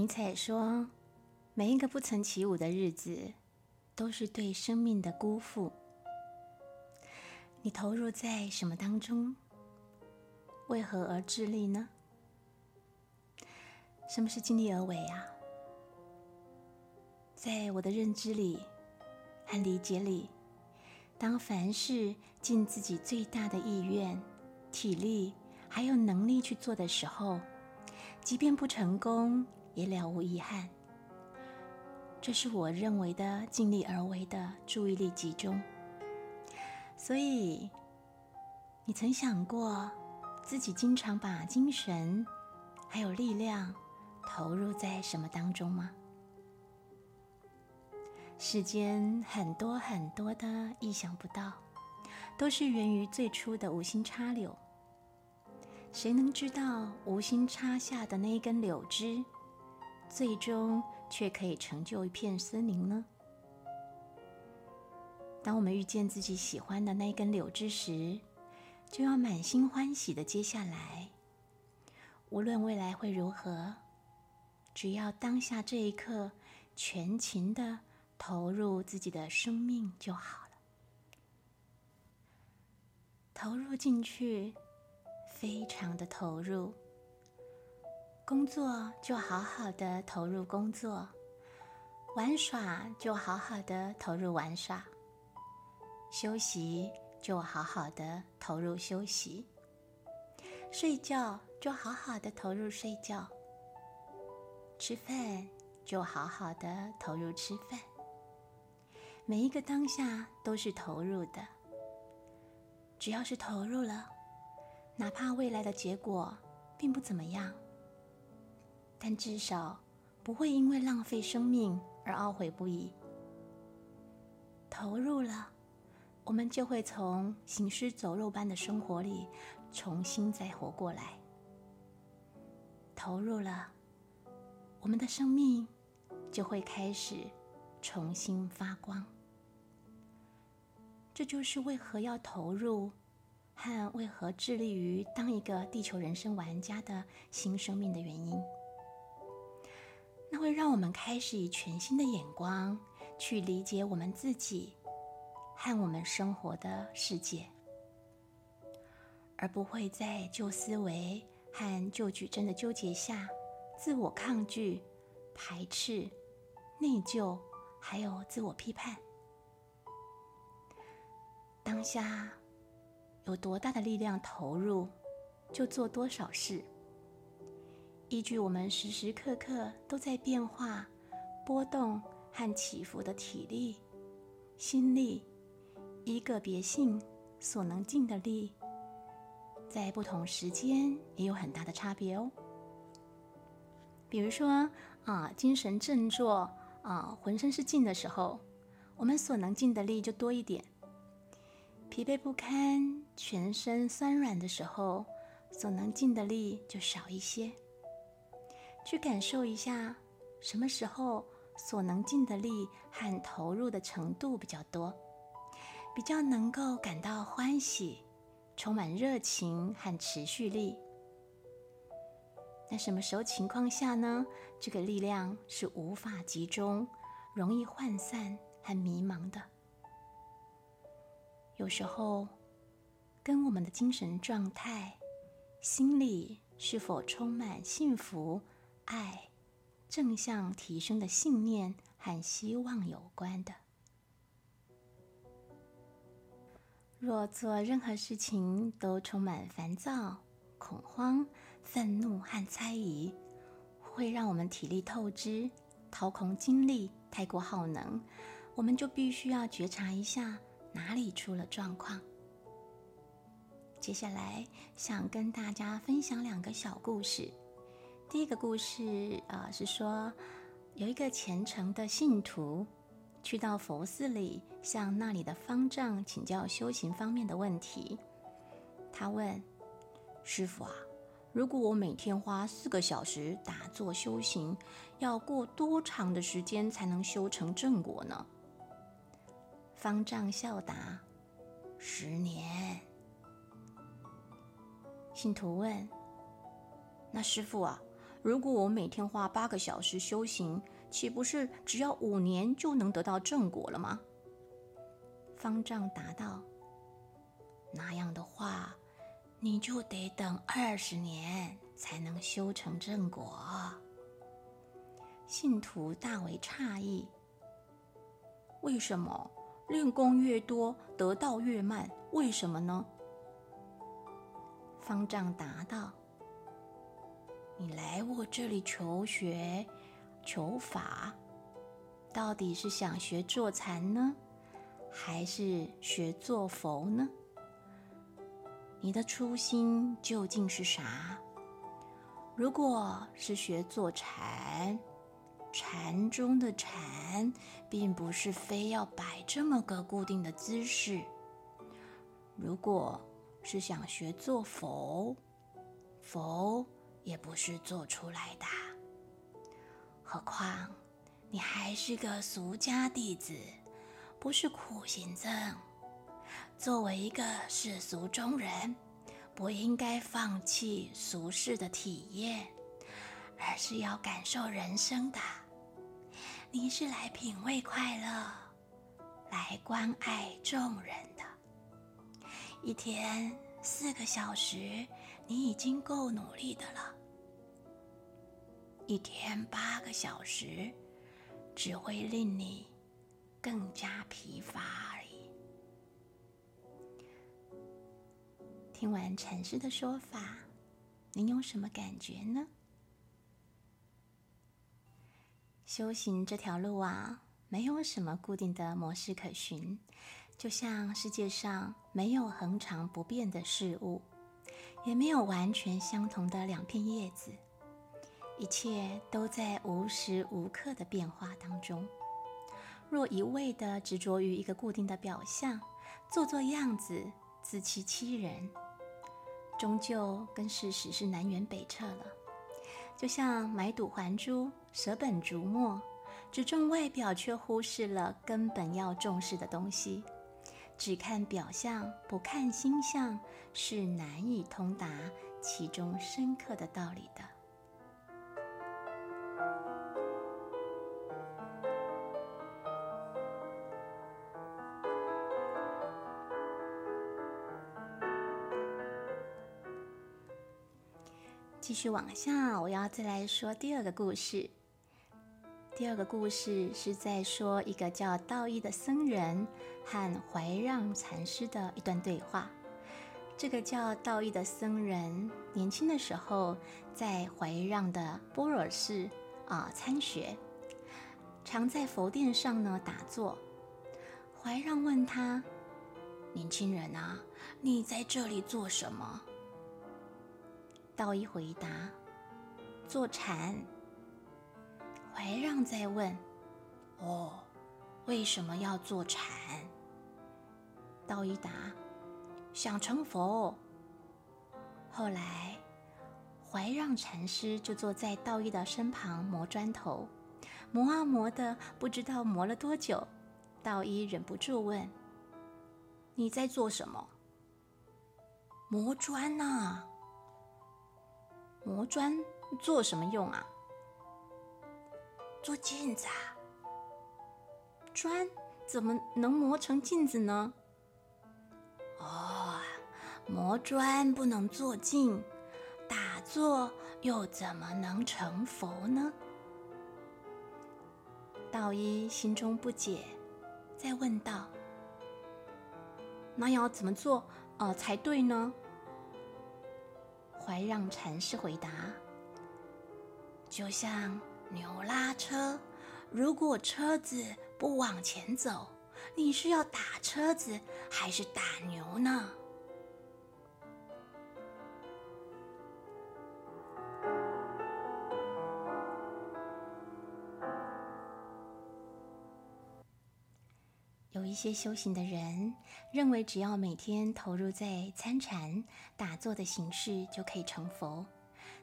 尼采说：“每一个不曾起舞的日子，都是对生命的辜负。”你投入在什么当中？为何而致力呢？什么是尽力而为啊？在我的认知里和理解里，当凡事尽自己最大的意愿、体力还有能力去做的时候，即便不成功。也了无遗憾。这是我认为的尽力而为的注意力集中。所以，你曾想过自己经常把精神还有力量投入在什么当中吗？世间很多很多的意想不到，都是源于最初的无心插柳。谁能知道无心插下的那一根柳枝？最终却可以成就一片森林呢？当我们遇见自己喜欢的那一根柳枝时，就要满心欢喜的接下来。无论未来会如何，只要当下这一刻全情的投入自己的生命就好了。投入进去，非常的投入。工作就好好的投入工作，玩耍就好好的投入玩耍，休息就好好的投入休息，睡觉就好好的投入睡觉，吃饭就好好的投入吃饭。每一个当下都是投入的，只要是投入了，哪怕未来的结果并不怎么样。但至少不会因为浪费生命而懊悔不已。投入了，我们就会从行尸走肉般的生活里重新再活过来。投入了，我们的生命就会开始重新发光。这就是为何要投入，和为何致力于当一个地球人生玩家的新生命的原因。那会让我们开始以全新的眼光去理解我们自己和我们生活的世界，而不会在旧思维和旧矩阵的纠结下自我抗拒、排斥、内疚，还有自我批判。当下有多大的力量投入，就做多少事。依据我们时时刻刻都在变化、波动和起伏的体力、心力，一个别性所能尽的力，在不同时间也有很大的差别哦。比如说啊，精神振作啊，浑身是劲的时候，我们所能尽的力就多一点；疲惫不堪、全身酸软的时候，所能尽的力就少一些。去感受一下，什么时候所能尽的力和投入的程度比较多，比较能够感到欢喜，充满热情和持续力。那什么时候情况下呢？这个力量是无法集中，容易涣散和迷茫的。有时候，跟我们的精神状态、心里是否充满幸福。爱、正向提升的信念和希望有关的。若做任何事情都充满烦躁、恐慌、愤怒和猜疑，会让我们体力透支、掏空精力、太过耗能，我们就必须要觉察一下哪里出了状况。接下来想跟大家分享两个小故事。第一个故事啊，是说有一个虔诚的信徒去到佛寺里，向那里的方丈请教修行方面的问题。他问师傅啊，如果我每天花四个小时打坐修行，要过多长的时间才能修成正果呢？方丈笑答：十年。信徒问：那师傅啊？如果我每天花八个小时修行，岂不是只要五年就能得到正果了吗？方丈答道：“那样的话，你就得等二十年才能修成正果。”信徒大为诧异：“为什么练功越多，得道越慢？为什么呢？”方丈答道。你来我这里求学、求法，到底是想学坐禅呢，还是学做佛呢？你的初心究竟是啥？如果是学坐禅，禅中的禅，并不是非要摆这么个固定的姿势；如果是想学做佛，佛。也不是做出来的，何况你还是个俗家弟子，不是苦行僧。作为一个世俗中人，不应该放弃俗世的体验，而是要感受人生的。你是来品味快乐，来关爱众人的。一天四个小时。你已经够努力的了，一天八个小时，只会令你更加疲乏而已。听完禅师的说法，您有什么感觉呢？修行这条路啊，没有什么固定的模式可循，就像世界上没有恒常不变的事物。也没有完全相同的两片叶子，一切都在无时无刻的变化当中。若一味的执着于一个固定的表象，做做样子，自欺欺人，终究跟事实是南辕北辙了。就像买椟还珠，舍本逐末，只重外表，却忽视了根本要重视的东西。只看表象，不看心相，是难以通达其中深刻的道理的。继续往下，我要再来说第二个故事。第二个故事是在说一个叫道义的僧人和怀让禅师的一段对话。这个叫道义的僧人年轻的时候在怀让的般若寺啊参学，常在佛殿上呢打坐。怀让问他：“年轻人啊，你在这里做什么？”道义回答：“坐禅。”怀让在问：“哦，为什么要做禅？”道一答：“想成佛。”后来，怀让禅师就坐在道一的身旁磨砖头，磨啊磨的，不知道磨了多久。道一忍不住问：“你在做什么？”“磨砖呐。”“磨砖做什么用啊？”做镜子啊？砖怎么能磨成镜子呢？哦，磨砖不能做镜，打坐又怎么能成佛呢？道一心中不解，再问道：“那要怎么做呃才对呢？”怀让禅师回答：“就像……”牛拉车。如果车子不往前走你是要打车子还是打牛呢？有一些修行的人认为只要每天投入在参禅打坐的形式就可以成佛。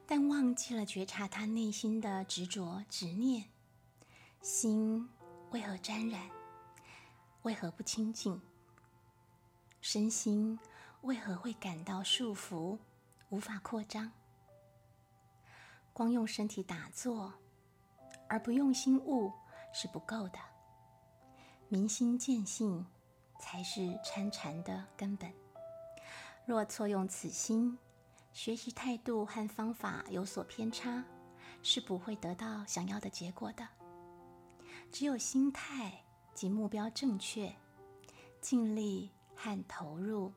但忘记了觉察他内心的执着、执念，心为何沾染？为何不清净？身心为何会感到束缚，无法扩张？光用身体打坐，而不用心悟是不够的。明心见性才是参禅的根本。若错用此心，学习态度和方法有所偏差，是不会得到想要的结果的。只有心态及目标正确，尽力和投入，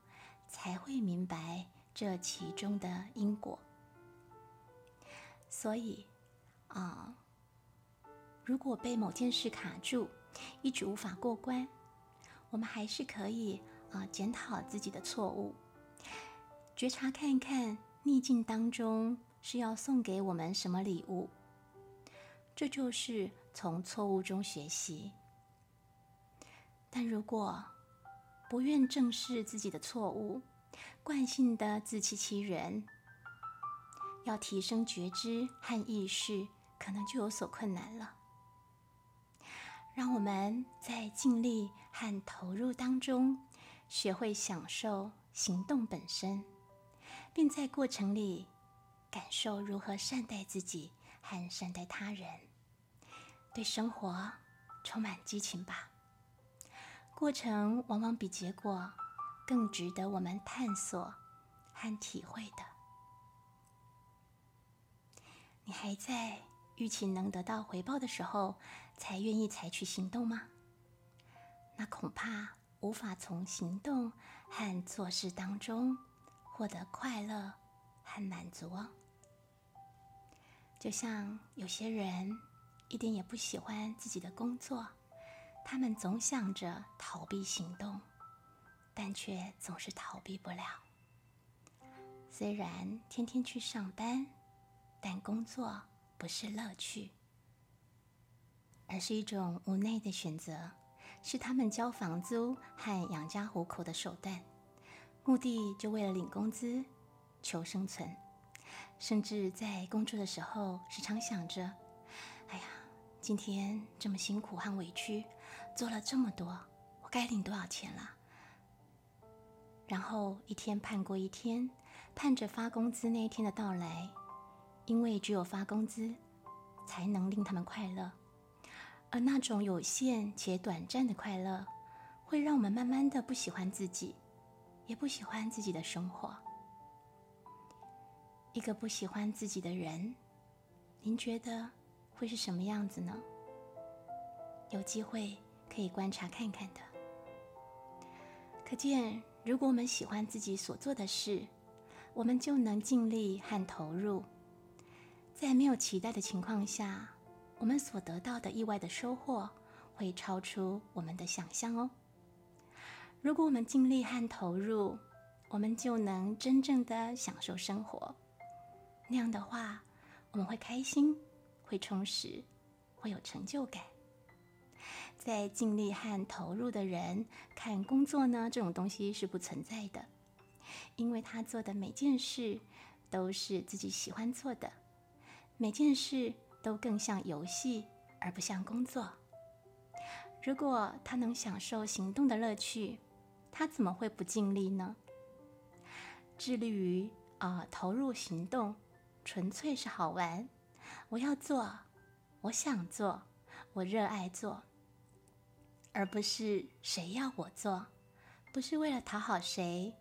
才会明白这其中的因果。所以，啊，如果被某件事卡住，一直无法过关，我们还是可以啊检讨自己的错误，觉察看一看逆境当中是要送给我们什么礼物。这就是从错误中学习。但如果不愿正视自己的错误，惯性的自欺欺人，要提升觉知和意识，可能就有所困难了。让我们在尽力和投入当中，学会享受行动本身，并在过程里感受如何善待自己和善待他人，对生活充满激情吧。过程往往比结果更值得我们探索和体会的。你还在？预期能得到回报的时候，才愿意采取行动吗？那恐怕无法从行动和做事当中获得快乐和满足哦。就像有些人一点也不喜欢自己的工作，他们总想着逃避行动，但却总是逃避不了。虽然天天去上班，但工作。不是乐趣，而是一种无奈的选择，是他们交房租和养家糊口的手段，目的就为了领工资、求生存。甚至在工作的时候，时常想着：“哎呀，今天这么辛苦和委屈，做了这么多，我该领多少钱了？”然后一天盼过一天，盼着发工资那一天的到来。因为只有发工资，才能令他们快乐，而那种有限且短暂的快乐，会让我们慢慢的不喜欢自己，也不喜欢自己的生活。一个不喜欢自己的人，您觉得会是什么样子呢？有机会可以观察看看的。可见，如果我们喜欢自己所做的事，我们就能尽力和投入。在没有期待的情况下，我们所得到的意外的收获会超出我们的想象哦。如果我们尽力和投入，我们就能真正的享受生活。那样的话，我们会开心，会充实，会有成就感。在尽力和投入的人看工作呢，这种东西是不存在的，因为他做的每件事都是自己喜欢做的。每件事都更像游戏，而不像工作。如果他能享受行动的乐趣，他怎么会不尽力呢？致力于啊投入行动，纯粹是好玩。我要做，我想做，我热爱做，而不是谁要我做，不是为了讨好谁，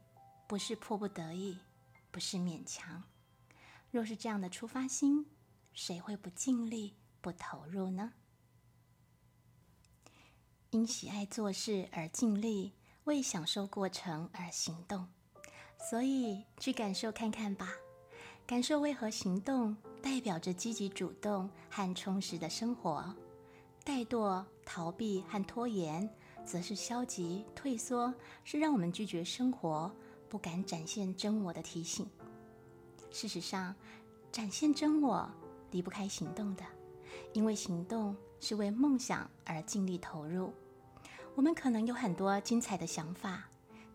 不是迫不得已，不是勉强。若是这样的出发心。谁会不尽力、不投入呢？因喜爱做事而尽力，为享受过程而行动，所以去感受看看吧。感受为何行动代表着积极主动和充实的生活，怠惰、逃避和拖延则是消极退缩，是让我们拒绝生活、不敢展现真我的提醒。事实上，展现真我。离不开行动的，因为行动是为梦想而尽力投入。我们可能有很多精彩的想法，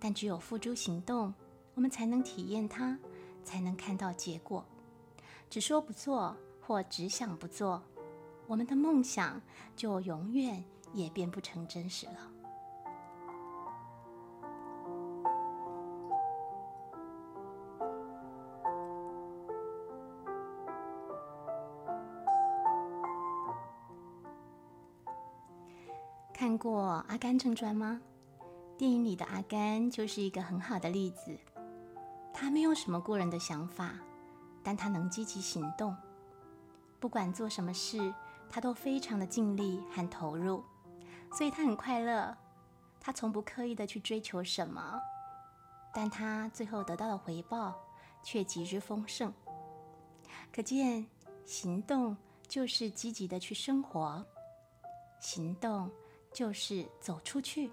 但只有付诸行动，我们才能体验它，才能看到结果。只说不做，或只想不做，我们的梦想就永远也变不成真实了。《阿甘正传》吗？电影里的阿甘就是一个很好的例子。他没有什么过人的想法，但他能积极行动。不管做什么事，他都非常的尽力和投入，所以他很快乐。他从不刻意的去追求什么，但他最后得到的回报却极之丰盛。可见，行动就是积极的去生活，行动。就是走出去，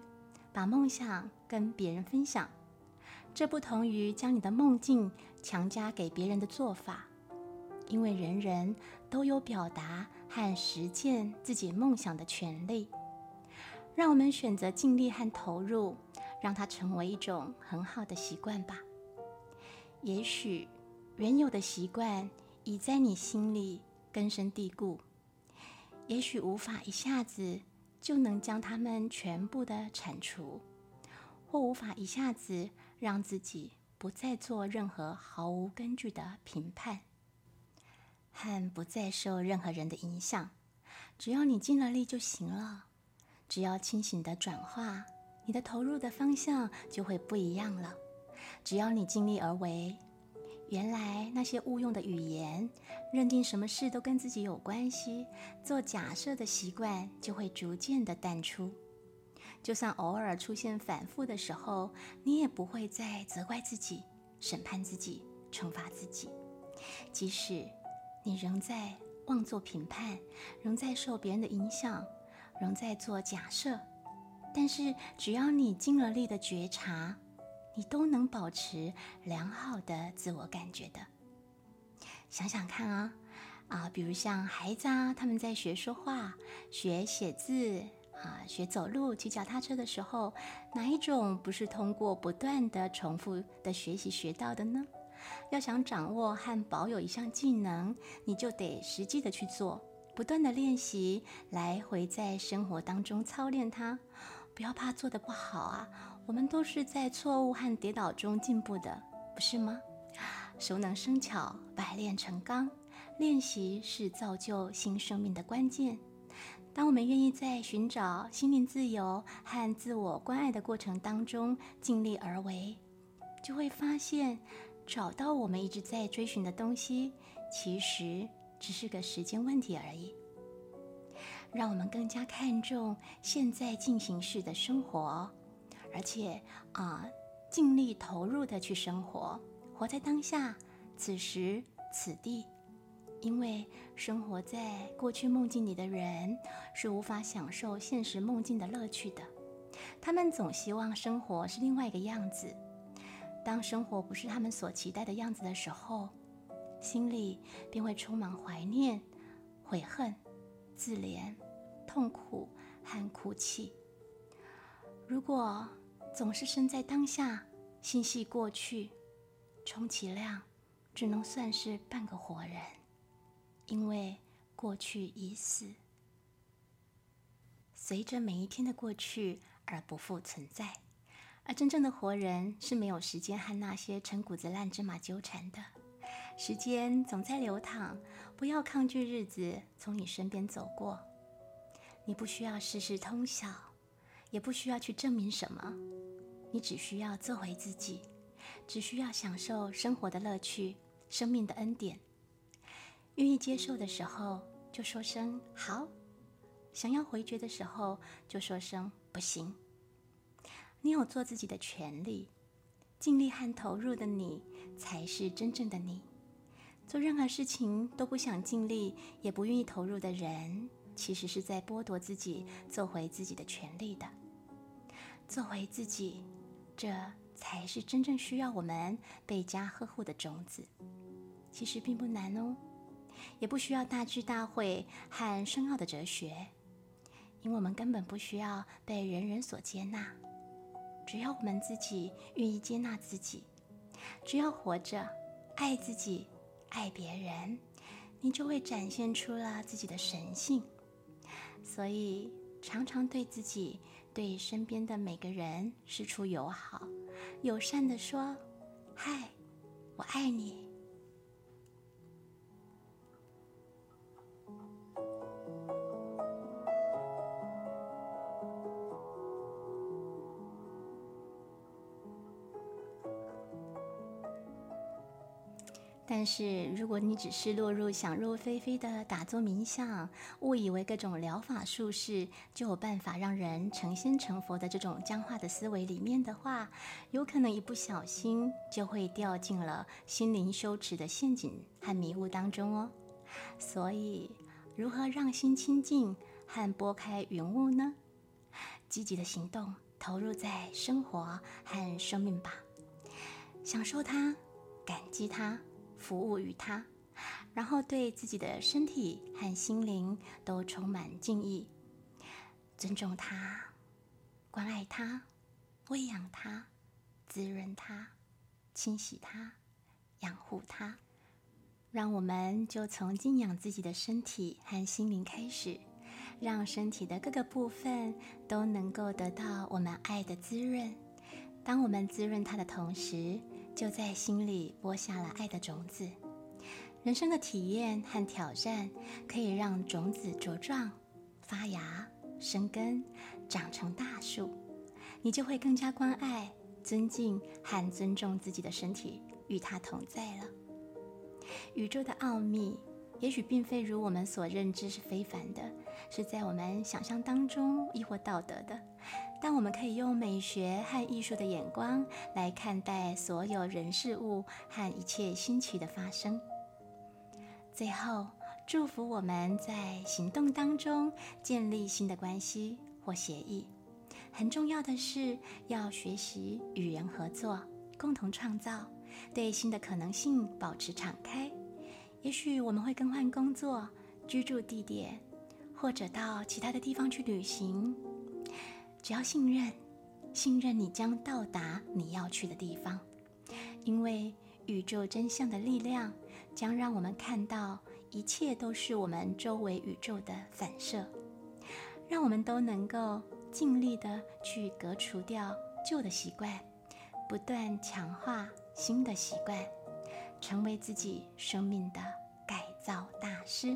把梦想跟别人分享。这不同于将你的梦境强加给别人的做法，因为人人都有表达和实践自己梦想的权利。让我们选择尽力和投入，让它成为一种很好的习惯吧。也许原有的习惯已在你心里根深蒂固，也许无法一下子。就能将它们全部的铲除，或无法一下子让自己不再做任何毫无根据的评判，和不再受任何人的影响。只要你尽了力就行了。只要清醒的转化，你的投入的方向就会不一样了。只要你尽力而为。原来那些误用的语言，认定什么事都跟自己有关系，做假设的习惯就会逐渐的淡出。就算偶尔出现反复的时候，你也不会再责怪自己、审判自己、惩罚自己。即使你仍在妄作评判，仍在受别人的影响，仍在做假设，但是只要你尽了力的觉察。你都能保持良好的自我感觉的。想想看啊，啊，比如像孩子啊，他们在学说话、学写字啊、学走路、骑脚踏车的时候，哪一种不是通过不断的重复的学习学到的呢？要想掌握和保有一项技能，你就得实际的去做，不断的练习，来回在生活当中操练它。不要怕做的不好啊。我们都是在错误和跌倒中进步的，不是吗？熟能生巧，百炼成钢。练习是造就新生命的关键。当我们愿意在寻找心灵自由和自我关爱的过程当中尽力而为，就会发现，找到我们一直在追寻的东西，其实只是个时间问题而已。让我们更加看重现在进行式的生活。而且啊，尽力投入的去生活，活在当下，此时此地。因为生活在过去梦境里的人是无法享受现实梦境的乐趣的，他们总希望生活是另外一个样子。当生活不是他们所期待的样子的时候，心里便会充满怀念、悔恨、自怜、痛苦和哭泣。如果总是身在当下，心系过去，充其量只能算是半个活人，因为过去已死，随着每一天的过去而不复存在。而真正的活人是没有时间和那些陈谷子烂芝麻纠缠的，时间总在流淌，不要抗拒日子从你身边走过。你不需要事事通晓，也不需要去证明什么。你只需要做回自己，只需要享受生活的乐趣、生命的恩典。愿意接受的时候，就说声好；想要回绝的时候，就说声不行。你有做自己的权利，尽力和投入的你，才是真正的你。做任何事情都不想尽力，也不愿意投入的人，其实是在剥夺自己做回自己的权利的。做回自己。这才是真正需要我们倍加呵护的种子。其实并不难哦，也不需要大智大慧和深奥的哲学，因为我们根本不需要被人人所接纳。只要我们自己愿意接纳自己，只要活着，爱自己，爱别人，你就会展现出了自己的神性。所以，常常对自己、对身边的每个人施出友好、友善的说：“嗨，我爱你。”但是，如果你只是落入想入非非的打坐冥想，误以为各种疗法术式就有办法让人成仙成佛的这种僵化的思维里面的话，有可能一不小心就会掉进了心灵羞耻的陷阱和迷雾当中哦。所以，如何让心清净和拨开云雾呢？积极的行动，投入在生活和生命吧，享受它，感激它。服务于他，然后对自己的身体和心灵都充满敬意，尊重他，关爱他，喂养他，滋润他，清洗他，养护他。让我们就从敬仰自己的身体和心灵开始，让身体的各个部分都能够得到我们爱的滋润。当我们滋润它的同时，就在心里播下了爱的种子。人生的体验和挑战可以让种子茁壮、发芽、生根、长成大树。你就会更加关爱、尊敬和尊重自己的身体，与它同在了。宇宙的奥秘也许并非如我们所认知是非凡的，是在我们想象当中亦或道德的。但我们可以用美学和艺术的眼光来看待所有人事物和一切新奇的发生。最后，祝福我们在行动当中建立新的关系或协议。很重要的是要学习与人合作，共同创造，对新的可能性保持敞开。也许我们会更换工作、居住地点，或者到其他的地方去旅行。只要信任，信任你将到达你要去的地方，因为宇宙真相的力量将让我们看到一切都是我们周围宇宙的反射，让我们都能够尽力的去革除掉旧的习惯，不断强化新的习惯，成为自己生命的改造大师。